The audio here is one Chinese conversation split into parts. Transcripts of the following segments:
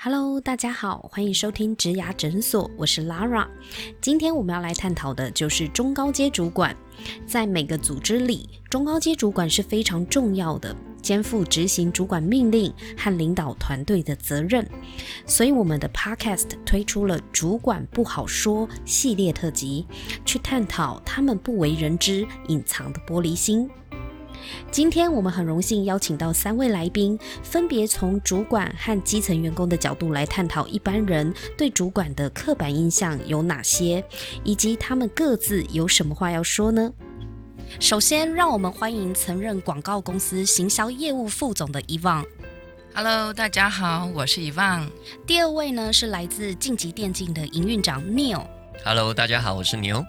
Hello，大家好，欢迎收听植牙诊所，我是 Lara。今天我们要来探讨的就是中高阶主管。在每个组织里，中高阶主管是非常重要的，肩负执行主管命令和领导团队的责任。所以，我们的 Podcast 推出了“主管不好说”系列特辑，去探讨他们不为人知、隐藏的玻璃心。今天我们很荣幸邀请到三位来宾，分别从主管和基层员工的角度来探讨一般人对主管的刻板印象有哪些，以及他们各自有什么话要说呢？首先，让我们欢迎曾任广告公司行销业务副总的伊旺。Hello，大家好，我是伊旺。第二位呢是来自晋级电竞的营运长 Neil。Hello，大家好，我是牛。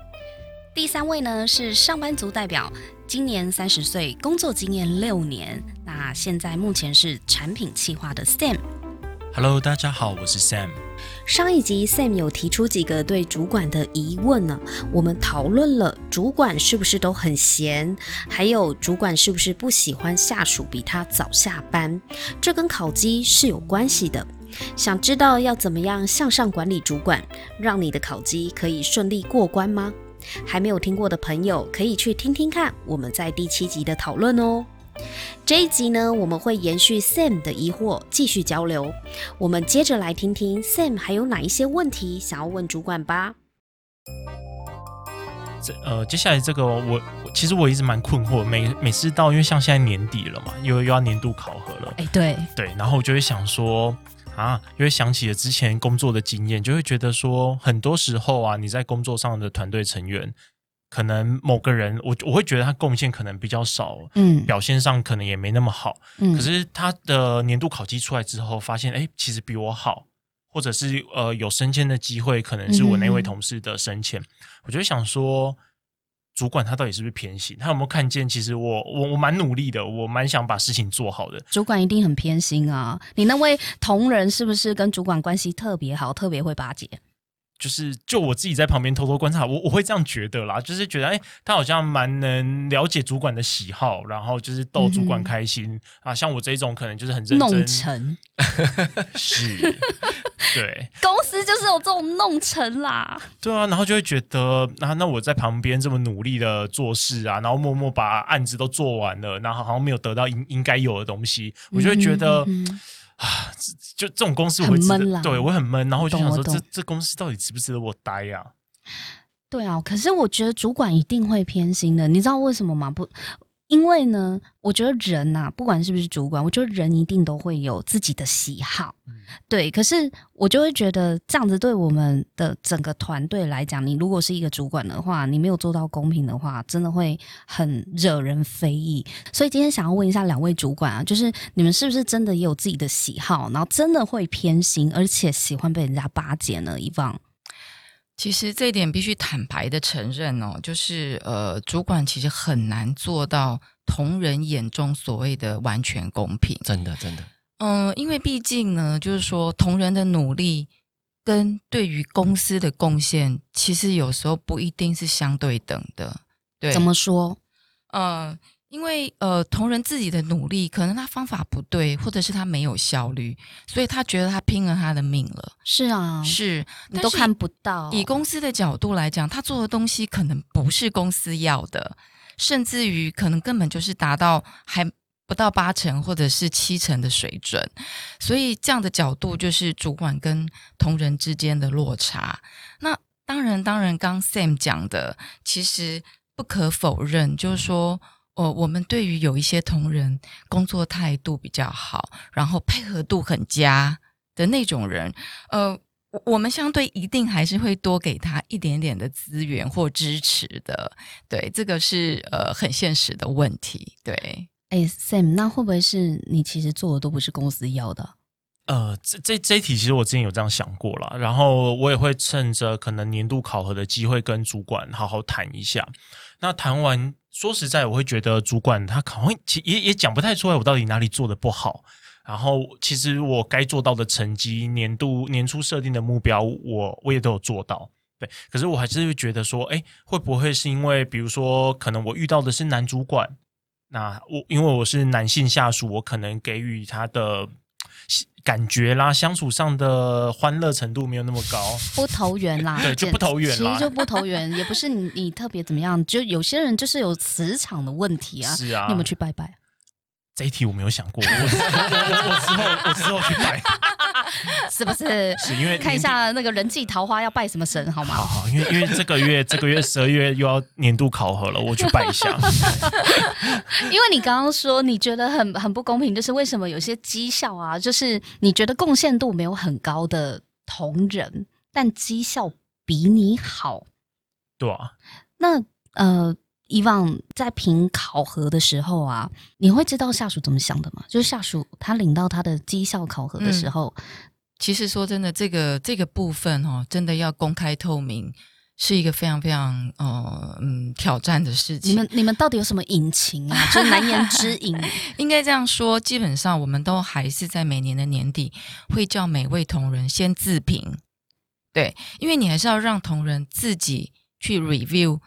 第三位呢是上班族代表。今年三十岁，工作经验六年。那现在目前是产品企划的 Sam。Hello，大家好，我是 Sam。上一集 Sam 有提出几个对主管的疑问呢？我们讨论了主管是不是都很闲，还有主管是不是不喜欢下属比他早下班，这跟考绩是有关系的。想知道要怎么样向上管理主管，让你的考绩可以顺利过关吗？还没有听过的朋友，可以去听听看我们在第七集的讨论哦。这一集呢，我们会延续 Sam 的疑惑，继续交流。我们接着来听听 Sam 还有哪一些问题想要问主管吧。这呃，接下来这个我其实我一直蛮困惑，每每次到因为像现在年底了嘛，又又要年度考核了，哎，对对，然后我就会想说。啊，因为想起了之前工作的经验，就会觉得说，很多时候啊，你在工作上的团队成员，可能某个人，我我会觉得他贡献可能比较少，嗯，表现上可能也没那么好，嗯，可是他的年度考绩出来之后，发现哎，其实比我好，或者是呃有升迁的机会，可能是我那位同事的升迁，我就想说。主管他到底是不是偏心？他有没有看见？其实我我我蛮努力的，我蛮想把事情做好的。主管一定很偏心啊！你那位同仁是不是跟主管关系特别好，特别会巴结？就是就我自己在旁边偷偷观察，我我会这样觉得啦，就是觉得哎，他好像蛮能了解主管的喜好，然后就是逗主管开心啊。像我这种可能就是很认真，弄成是，对，公司就是有这种弄成啦。对啊，然后就会觉得那那我在旁边这么努力的做事啊，然后默默把案子都做完了，然后好像没有得到应应该有的东西，我就会觉得。啊，就这种公司我会闷啦，对我很闷，然后我就想说，这这公司到底值不值得我待呀？对啊，可是我觉得主管一定会偏心的，你知道为什么吗？不。因为呢，我觉得人呐，不管是不是主管，我觉得人一定都会有自己的喜好，对。可是我就会觉得这样子对我们的整个团队来讲，你如果是一个主管的话，你没有做到公平的话，真的会很惹人非议。所以今天想要问一下两位主管啊，就是你们是不是真的也有自己的喜好，然后真的会偏心，而且喜欢被人家巴结呢？以往。其实这一点必须坦白的承认哦，就是呃，主管其实很难做到同人眼中所谓的完全公平。真的，真的。嗯，因为毕竟呢，就是说同人的努力跟对于公司的贡献，其实有时候不一定是相对等的。对，怎么说？嗯。因为呃，同仁自己的努力，可能他方法不对，或者是他没有效率，所以他觉得他拼了他的命了。是啊，是你都看不到。以公司的角度来讲，他做的东西可能不是公司要的，甚至于可能根本就是达到还不到八成或者是七成的水准。所以这样的角度就是主管跟同仁之间的落差。那当然，当然，刚 Sam 讲的，其实不可否认，就是说。哦，我们对于有一些同仁工作态度比较好，然后配合度很佳的那种人，呃，我们相对一定还是会多给他一点点的资源或支持的。对，这个是呃很现实的问题。对，哎，Sam，那会不会是你其实做的都不是公司要的？呃，这这这一题其实我之前有这样想过了，然后我也会趁着可能年度考核的机会跟主管好好谈一下。那谈完。说实在，我会觉得主管他可能其也也讲不太出来我到底哪里做的不好。然后，其实我该做到的成绩，年度年初设定的目标，我我也都有做到。对，可是我还是会觉得说，哎，会不会是因为，比如说，可能我遇到的是男主管，那我因为我是男性下属，我可能给予他的。感觉啦，相处上的欢乐程度没有那么高。不投缘啦，对就不投缘啦其实就不投缘，也不是你你特别怎么样，就有些人就是有磁场的问题啊。是啊，你有没有去拜拜？这一题我没有想过，我 我我我之后我之后去拜，是不是？是因为看一下那个人际桃花要拜什么神好吗？好好，因为因为这个月 这个月十二月又要年度考核了，我去拜一下。因为你刚刚说你觉得很很不公平，就是为什么有些绩效啊，就是你觉得贡献度没有很高的同仁，但绩效比你好，对啊，那呃，以往在评考核的时候啊，你会知道下属怎么想的吗？就是下属他领到他的绩效考核的时候，其实说真的，这个这个部分哦，真的要公开透明，是一个非常非常呃嗯挑战的事情。你们你们到底有什么隐情啊？就是难言之隐。应该这样说，基本上我们都还是在每年的年底会叫每位同仁先自评，对，因为你还是要让同仁自己去 review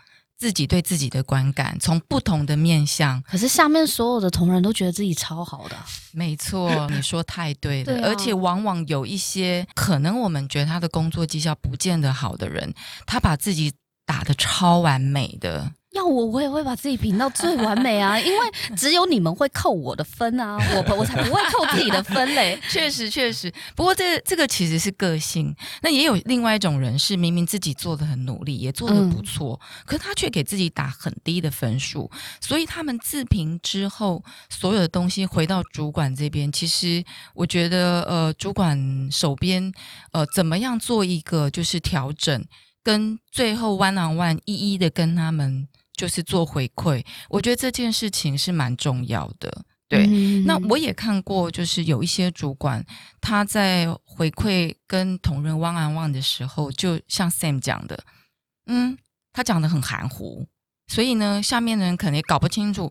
自己对自己的观感，从不同的面向。可是下面所有的同仁都觉得自己超好的啊，没错，你说太对了，对啊而且往往有一些可能我们觉得他的工作绩效不见得好的人，他把自己打的超完美的。要我我也会把自己评到最完美啊，因为只有你们会扣我的分啊，我我才不会扣自己的分嘞。确实，确实，不过这这个其实是个性。那也有另外一种人是明明自己做的很努力，也做的不错，可是他却给自己打很低的分数。所以他们自评之后，所有的东西回到主管这边，其实我觉得，呃，主管手边呃怎么样做一个就是调整，跟最后 one on one 一一的跟他们就是做回馈，我觉得这件事情是蛮重要的。对，嗯那我也看过，就是有一些主管他在回馈跟同仁 one on one 的时候，就像 Sam 讲的，嗯，他讲的很含糊，所以呢，下面的人可能也搞不清楚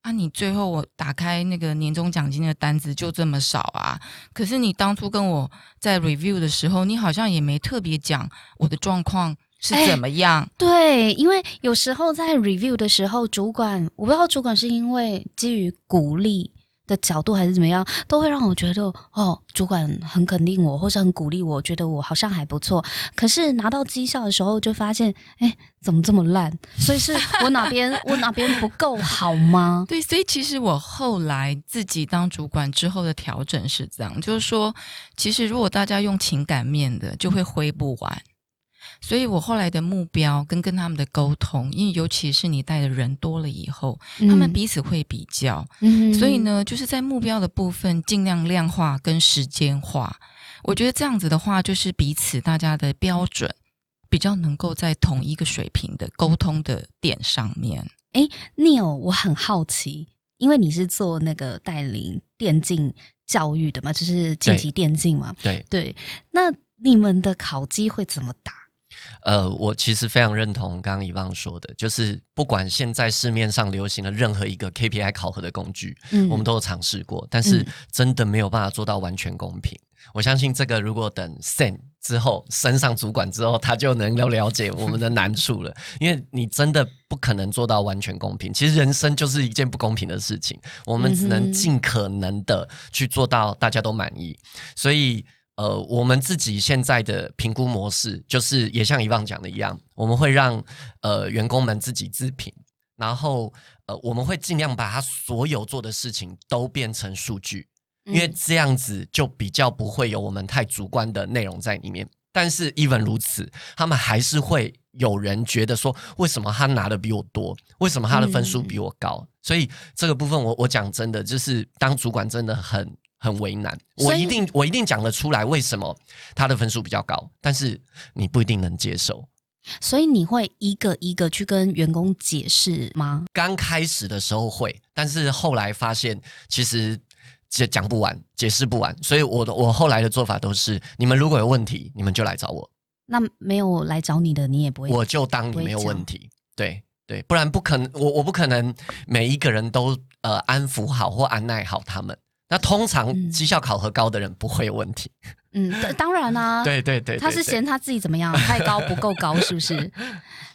啊，你最后我打开那个年终奖金的单子就这么少啊，可是你当初跟我在 review 的时候，你好像也没特别讲我的状况是哎怎么样。对，因为有时候在 review 的时候，主管我不知道主管是因为基于鼓励的角度还是怎么样，都会让我觉得哦，主管很肯定我，或是很鼓励我，觉得我好像还不错。可是拿到绩效的时候，就发现哎，怎么这么烂？所以是我哪边我哪边不够好吗？对，所以其实我后来自己当主管之后的调整是这样，就是说，其实如果大家用情感面的，就会挥不完。所以我后来的目标跟跟他们的沟通，因为尤其是你带的人多了以后，他们彼此会比较，嗯所以，呢，就是在目标的部分尽量量化跟时间化。我觉得这样子的话，就是彼此大家的标准比较能够在同一个水平的沟通的点上面。Neil，我很好奇，因为你是做那个带领电竞教育的嘛，就是晋级电竞嘛，对，对，那你们的考绩会怎么打？呃，我其实非常认同刚刚以旺说的，就是不管现在市面上流行的任何一个 KPI 考核的工具，嗯我们都有尝试过，但是嗯真的没有办法做到完全公平。我相信这个，如果等 Sen 之后升上主管之后，他就能够了解我们的难处了。因为你真的不可能做到完全公平。其实人生就是一件不公平的事情，我们只能尽可能的去做到大家都满意。所以，呃，我们自己现在的评估模式，就是也像以往讲的一样，我们会让呃员工们自己自评，然后呃我们会尽量把他所有做的事情都变成数据。因为嗯这样子就比较不会有我们太主观的内容在里面。但是，even 如此，他们还是会有人觉得说，为什么他拿的比我多？为什么他的分数比我高？所以这个部分我，我讲真的，就是当主管真的很很为难。我一定我一定讲得出来为什么他的分数比较高，但是你不一定能接受。所以你会一个一个去跟员工解释吗？刚开始的时候会，但是后来发现其实解讲不完，解释不完，所以我的我后来的做法都是：你们如果有问题，你们就来找我，那没有来找你的，你也不会。我就当你没有问题。对对，不然不可能，我我不可能每一个人都呃安抚好或安奈好他们。那通常嗯绩效考核高的人不会有问题。嗯，当当然 啦、对对对对他是嫌他自己怎么样，太高不够高，是不是？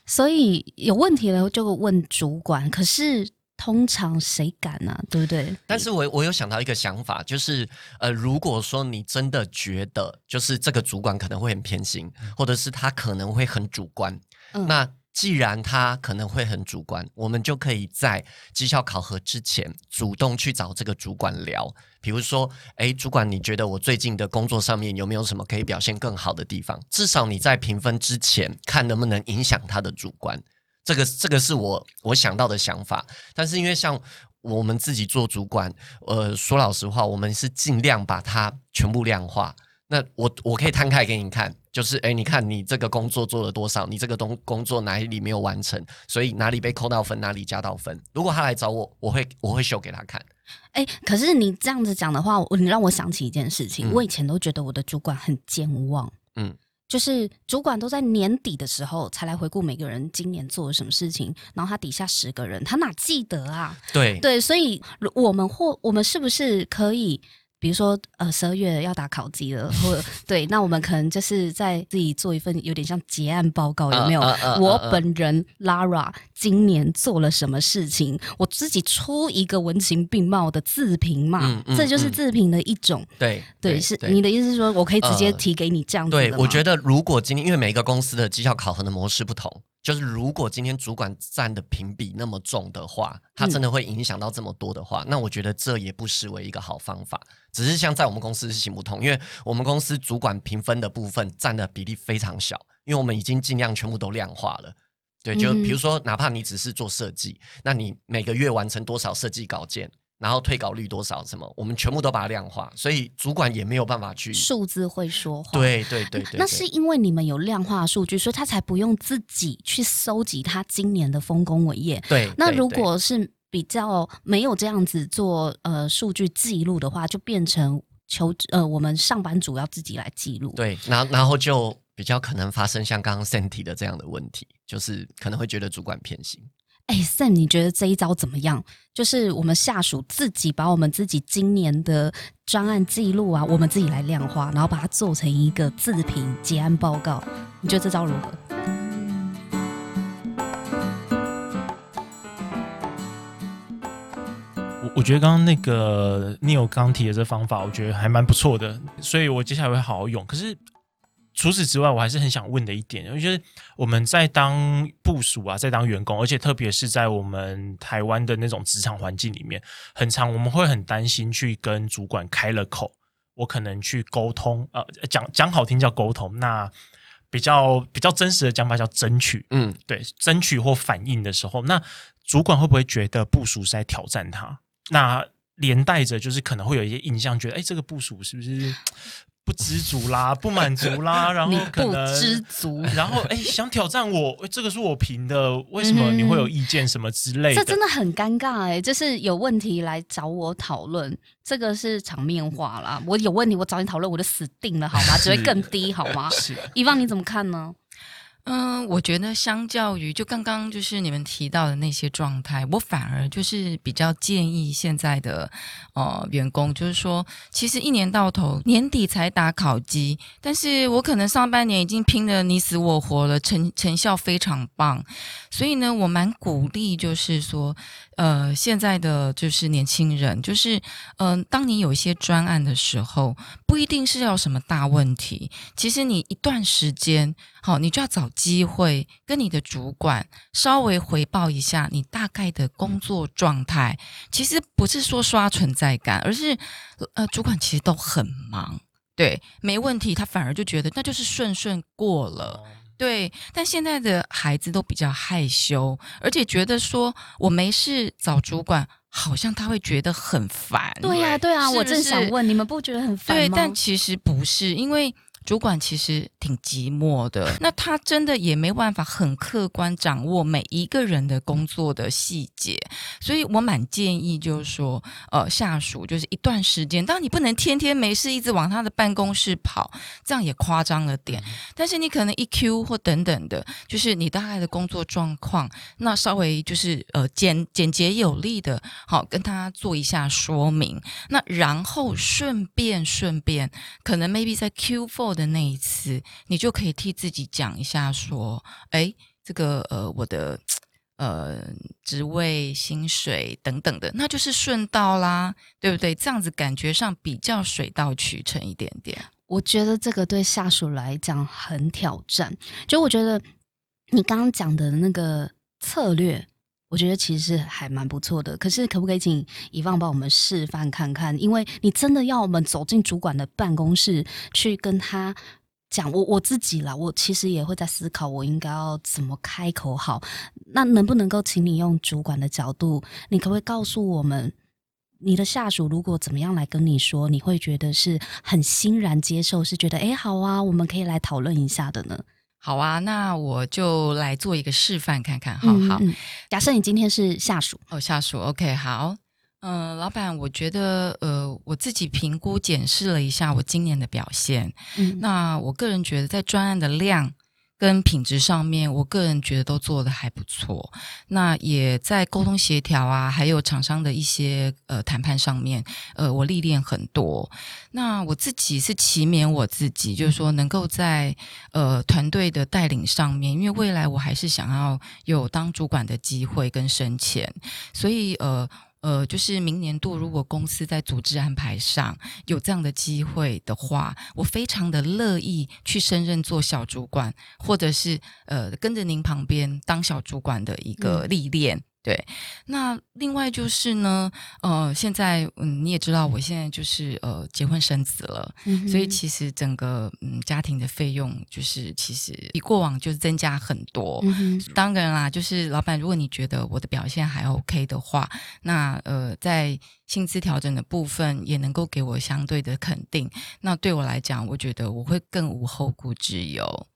所以有问题了就问主管。可是通常谁敢呢、对不对？但是我我有想到一个想法，就是呃，如果说你真的觉得就是这个主管可能会很偏心，或者是他可能会很主观，嗯那既然他可能会很主观，我们就可以在绩效考核之前主动去找这个主管聊，比如说，哎，主管，你觉得我最近的工作上面有没有什么可以表现更好的地方？至少你在评分之前，看能不能影响他的主观。这个这个是我我想到的想法，但是因为像我们自己做主管，呃，说老实话，我们是尽量把它全部量化。那我我可以摊开给你看，就是哎，你看你这个工作做了多少，你这个东工作哪里没有完成，所以哪里被扣到分，哪里加到分。如果他来找我，我会我会秀给他看。哎，可是你这样子讲的话，你让我想起一件事情。嗯我以前都觉得我的主管很健忘，嗯，就是主管都在年底的时候才来回顾每个人今年做了什么事情，然后他底下十个人，他哪记得啊？对对，所以我们或我们是不是可以？比如说，呃，十二月要打考级了，或者对，那我们可能就是在自己做一份有点像结案报告，有没有？我本人 Lara 今年做了什么事情，我自己出一个文情并茂的自评嘛，嗯嗯这就是嗯自评的一种。对对，是你的意思是说我可以直接呃提给你这样子的对，我觉得如果今天因为每一个公司的绩效考核的模式不同，就是如果今天主管占的评比那么重的话，它真的会影响到这么多的话，那我觉得这也不失为一个好方法。只是像在我们公司是行不通，因为我们公司主管评分的部分占的比例非常小，因为我们已经尽量全部都量化了。对，就嗯比如说，哪怕你只是做设计，那你每个月完成多少设计稿件，然后退稿率多少，什么，我们全部都把它量化，所以主管也没有办法去。数字会说话。。对对对那是因为你们有量化数据，所以他才不用自己去搜集他今年的丰功伟业。对。那如果是比较没有这样子做呃数据记录的话，就变成求呃我们上班族要自己来记录。对，然后然后就比较可能发生像刚刚 Sen 提的这样的问题，就是可能会觉得主管偏心。哎，Sam，你觉得这一招怎么样？就是我们下属自己把我们自己今年的专案记录啊，我们自己来量化，然后把它做成一个自评结案报告。你觉得这招如何？我我觉得刚刚那个 Neil 刚提的这方法，我觉得还蛮不错的，所以我接下来会好好用。可是除此之外，我还是很想问的一点，我觉得我们在当部署啊，在当员工，而且特别是在我们台湾的那种职场环境里面，很长我们会很担心去跟主管开了口，我可能去沟通，呃，讲讲好听叫沟通，那比较比较真实的讲法叫争取，嗯，对，争取或反应的时候，那主管会不会觉得部署是在挑战他？那连带着就是可能会有一些印象，觉得哎，这个部署是不是不知足啦、不满足啦？然后可能知足然后哎，想挑战我，诶这个是我评的，为什么你会有意见什么之类的？这真的很尴尬哎、就是有问题来找我讨论，这个是场面话啦。我有问题，我找你讨论，我就死定了，好吗？只会更低，好吗？是伊芳，你怎么看呢？嗯，我觉得相较于就刚刚就是你们提到的那些状态，我反而就是比较建议现在的呃员工，就是说，其实一年到头年底才打考绩，但是我可能上半年已经拼得你死我活了，成成效非常棒，所以呢，我蛮鼓励，就是说，呃，现在的就是年轻人，就是嗯、呃当你有一些专案的时候，不一定是要什么大问题，其实你一段时间，好，你就要找机会跟你的主管稍微回报一下你大概的工作状态。其实不是说刷存在感，而是呃，主管其实都很忙，对，没问题，他反而就觉得那就是顺顺过了。对，但现在的孩子都比较害羞，而且觉得说我没事找主管，好像他会觉得很烦。对呀、对啊，我正想问，你们不觉得很烦吗对，但其实不是，因为主管其实挺寂寞的，那他真的也没办法很客观掌握每一个人的工作的细节，所以我蛮建议就是说，呃，下属就是一段时间，当然你不能天天没事一直往他的办公室跑，这样也夸张了点，但是你可能一 Q 或等等的，就是你大概的工作状况，那稍微就是呃简简洁有力的，好跟他做一下说明。那然后顺便顺便，可能 maybe 在 Q four 的那一次，你就可以替自己讲一下说，哎，这个呃我的。呃职位、薪水等等的，那就是顺道啦，对不对？这样子感觉上比较水到渠成一点点。我觉得这个对下属来讲很挑战。就我觉得你刚刚讲的那个策略，我觉得其实还蛮不错的。可是可不可以请以放帮我们示范看看？因为你真的要我们走进主管的办公室去跟他讲，我我自己啦，我其实也会在思考，我应该要怎么开口好。那能不能够请你用主管的角度，你可不可以告诉我们？你的下属如果怎么样来跟你说，你会觉得是很欣然接受，是觉得哎好啊，我们可以来讨论一下的呢？好啊，那我就来做一个示范看看，好好。假设你今天是下属哦，下属，OK，好，嗯，老板，我觉得呃，我自己评估检视了一下我今年的表现，嗯，那我个人觉得在专案的量。跟品质上面，我个人觉得都做的还不错。那也在沟通协调啊，还有厂商的一些呃谈判上面，呃，我历练很多。那我自己是祈勉我自己，就是说能够在呃团队的带领上面，因为未来我还是想要有当主管的机会跟升迁，所以呃。呃，就是明年度，如果公司在组织安排上有这样的机会的话，我非常的乐意去升任做小主管，或者是呃跟着您旁边当小主管的一个历练。对，那另外就是呢，呃，现在嗯，你也知道，我现在就是呃，结婚生子了，所以其实整个嗯家庭的费用就是其实比过往就是增加很多。当然啦，就是老板，如果你觉得我的表现还 OK 的话，那呃，在薪资调整的部分也能够给我相对的肯定，那对我来讲，我觉得我会更无后顾之忧。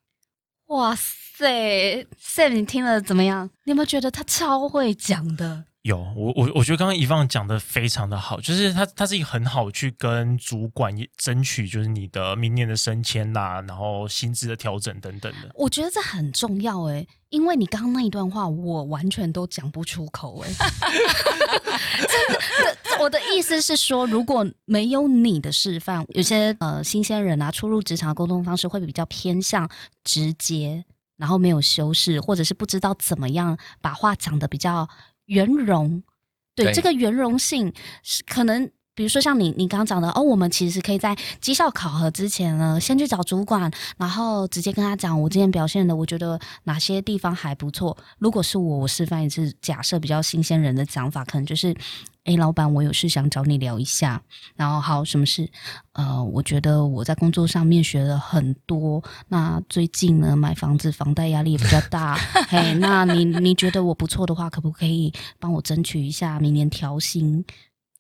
哇塞，Sam，你听了怎么样？你有没有觉得他超会讲的？有，我我我觉得刚刚一放讲的非常的好，就是他他是一个很好去跟主管争取，就是你的明年的升迁呐，然后薪资的调整等等的。我觉得这很重要哎，因为你刚刚那一段话，我完全都讲不出口哎。真的，我的意思是说，如果没有你的示范，有些呃新鲜人啊，初入职场的沟通方式会比较偏向直接，然后没有修饰，或者是不知道怎么样把话讲的比较。圆融，对这个圆融性是可能，比如说像你你刚刚讲的哦，我们其实可以在绩效考核之前呢，先去找主管，然后直接跟他讲我今天表现的，我觉得哪些地方还不错。如果是我，我示范一次，假设比较新鲜人的讲法，可能就是。哎，老板，我有事想找你聊一下。然后，好，什么事？呃，我觉得我在工作上面学了很多。那最近呢，买房子房贷压力也比较大。嘿，那你你觉得我不错的话，可不可以帮我争取一下明年调薪？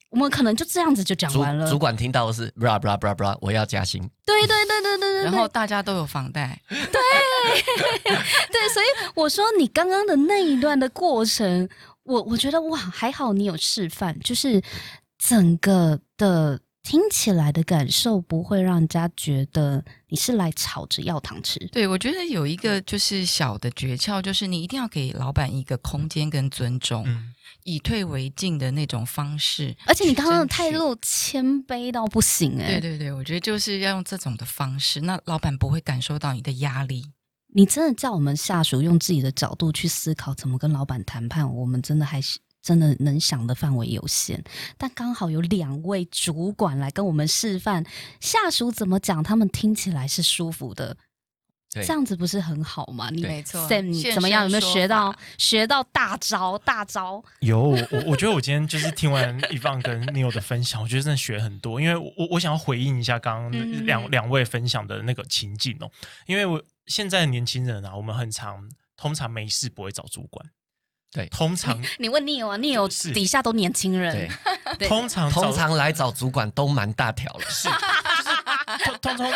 我们可能就这样子就讲完了。主管听到的是，bra bra bra bra，我要加薪。对对对对对对。然后大家都有房贷。对 对，所以我说你刚刚的那一段的过程。我我觉得哇，还好你有示范，就是整个的听起来的感受不会让人家觉得你是来吵着要糖吃。对，我觉得有一个就是小的诀窍，就是你一定要给老板一个空间跟尊重，以退为进的那种方式。而且你刚刚的态度谦卑到不行哎。对对对，我觉得就是要用这种的方式，那老板不会感受到你的压力。你真的叫我们下属用自己的角度去思考怎么跟老板谈判，我们真的还是真的能想的范围有限。但刚好有两位主管来跟我们示范下属怎么讲，他们听起来是舒服的。这样子不是很好吗？你没错，Sam 怎么样？有没有学到学到大招？大招 有我，我觉得我今天就是听完一放跟 Neil 的分享，我觉得真的学很多。因为我我想要回应一下刚刚两两位分享的那个情境哦，因为我现在的年轻人啊，我们很常通常没事不会找主管，对，通常你问 Neil 啊，Neil 底下都年轻人，对，通常通常来找主管都蛮大条了，是。通通通，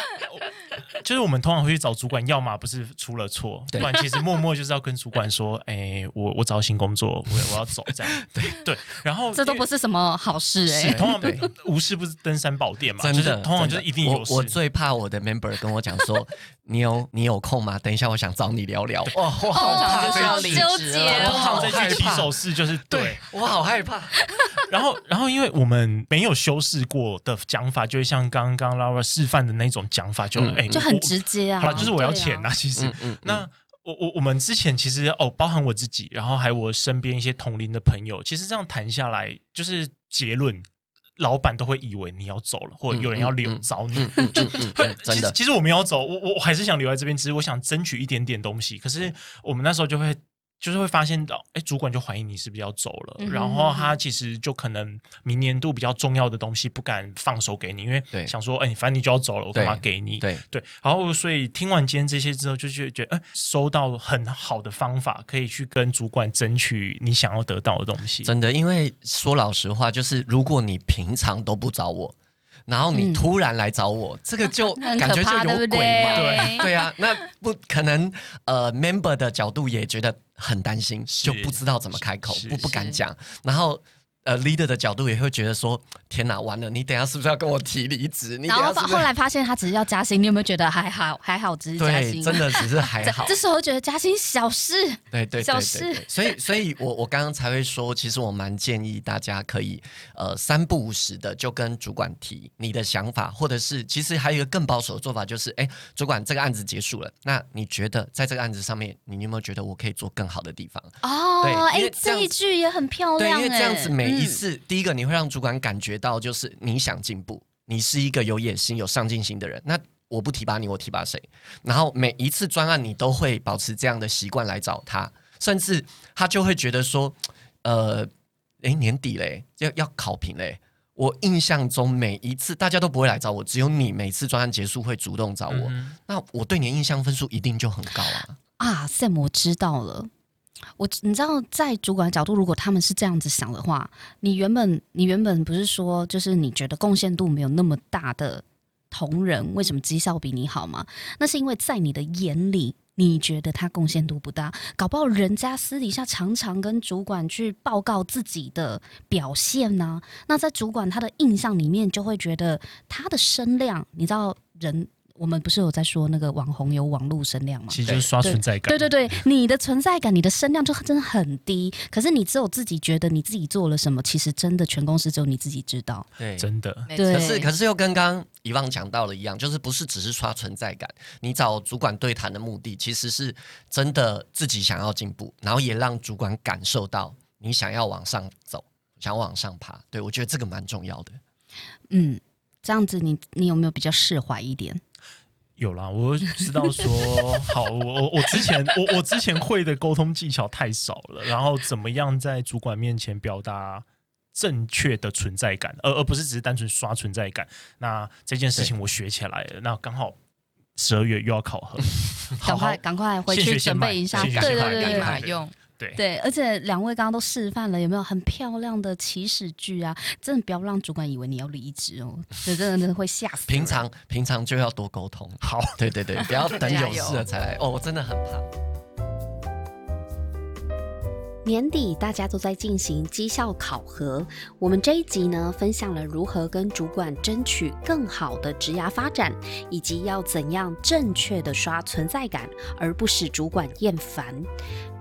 就是我们通常会去找主管，要么不是出了错，不然其实默默就是要跟主管说：“哎，我我找新工作，我我要走。”这样对对。然后这都不是什么好事哎。通常无事不是登山宝殿嘛，真的。通常就是一定有事。我最怕我的 member 跟我讲说：“ 你有你有空吗？等一下我想找你聊聊。”哇，我好怕，就是要离职。通常这句起手式就是对我好害怕。然后然后因为我们没有修饰过的讲法，就会像刚刚 Laura 示范的那种讲法，就哎就很直接啊。好了，就是我要钱啊。其实那我我我们之前其实哦，包含我自己，然后还有我身边一些同龄的朋友，其实这样谈下来，就是结论，老板都会以为你要走了，或者有人要留嗯嗯找你。嗯嗯嗯嗯嗯，真的，其实其实我没有走，我我我还是想留在这边，只是我想争取一点点东西。可是我们那时候就会就是会发现到，哎，主管就怀疑你是不是要走了，嗯然后他其实就可能明年度比较重要的东西不敢放手给你，因为想说，哎，反正你就要走了，我干嘛对给你？对对，然后所以听完今天这些之后，就觉觉得，哎，收到很好的方法，可以去跟主管争取你想要得到的东西。真的，因为说老实话，就是如果你平常都不找我，然后你嗯突然来找我，这个就 感觉就有鬼嘛。对？对啊，那不可能。呃，member 的角度也觉得很担心，就不知道怎么开口，不不敢讲。然后呃，leader 的角度也会觉得说：天哪，完了，你等下是不是要跟我提离职？你然后？后来发现他只是要加薪，你有没有觉得还好？还好，只是加对，薪，真的只是还 好。这时候觉得加薪小事，对对小事，所以所以我我刚刚才会说，其实我蛮建议大家可以呃三不五时的就跟主管提你的想法，或者是其实还有一个更保守的做法，就是哎，主管这个案子结束了，那你觉得在这个案子上面，你有没有觉得我可以做更好的地方？哦，对哎这这一句也很漂对，亮，因为这样子哎每一嗯次，第一个你会让主管感觉到就是你想进步，你是一个有野心、有上进心的人。那我不提拔你，我提拔谁？然后每一次专案你都会保持这样的习惯来找他，甚至他就会觉得说，呃，诶，年底嘞，要要考评嘞。我印象中每一次大家都不会来找我，只有你每次专案结束会主动找我。嗯那我对你的印象分数一定就很高啊。啊，Sam，我知道了。我你知道，在主管的角度，如果他们是这样子想的话，你原本你原本不是说，就是你觉得贡献度没有那么大的同仁，为什么绩效比你好吗？那是因为在你的眼里，你觉得他贡献度不大，搞不好人家私底下常常跟主管去报告自己的表现呢、那在主管他的印象里面，就会觉得他的声量，你知道人。我们不是有在说那个网红有网络声量吗？其实就是刷存在感。对对对，你的存在感、你的声量就真的很低。可是你只有自己觉得你自己做了什么，其实真的全公司只有你自己知道。对，真的。对可是，可是又跟刚刚遗忘讲到的一样，就是不是只是刷存在感，你找主管对谈的目的，其实是真的自己想要进步，然后也让主管感受到你想要往上走，想要往上爬。对我觉得这个蛮重要的。嗯，这样子你你有没有比较释怀一点？有啦，我知道说好，我我我之前我我之前会的沟通技巧太少了，然后怎么样在主管面前表达正确的存在感，而而不是只是单纯刷存在感。那这件事情我学起来了，那刚好十二月又要考核，好好赶快赶快回去准备一下。对对对立对用。对对，而且两位刚刚都示范了，有没有很漂亮的起始句啊？真的不要让主管以为你要离职哦，这真的真的会吓死。平常平常就要多沟通。好。对对对，不要等有事了才来。哦，我真的很怕。年底大家都在进行绩效考核，我们这一集呢分享了如何跟主管争取更好的职涯发展，以及要怎样正确的刷存在感，而不使主管厌烦。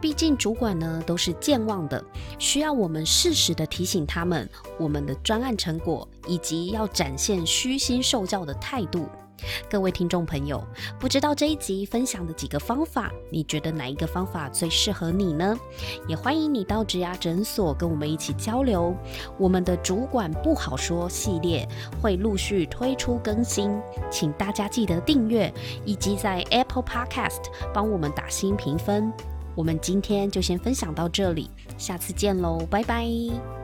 毕竟主管呢都是健忘的，需要我们适时的提醒他们我们的专案成果，以及要展现虚心受教的态度。各位听众朋友，不知道这一集分享的几个方法，你觉得哪一个方法最适合你呢？也欢迎你到职牙诊所跟我们一起交流。我们的主管不好说系列会陆续推出更新，请大家记得订阅，以及在 Apple Podcast 帮我们打新评分。我们今天就先分享到这里，下次见喽，拜拜。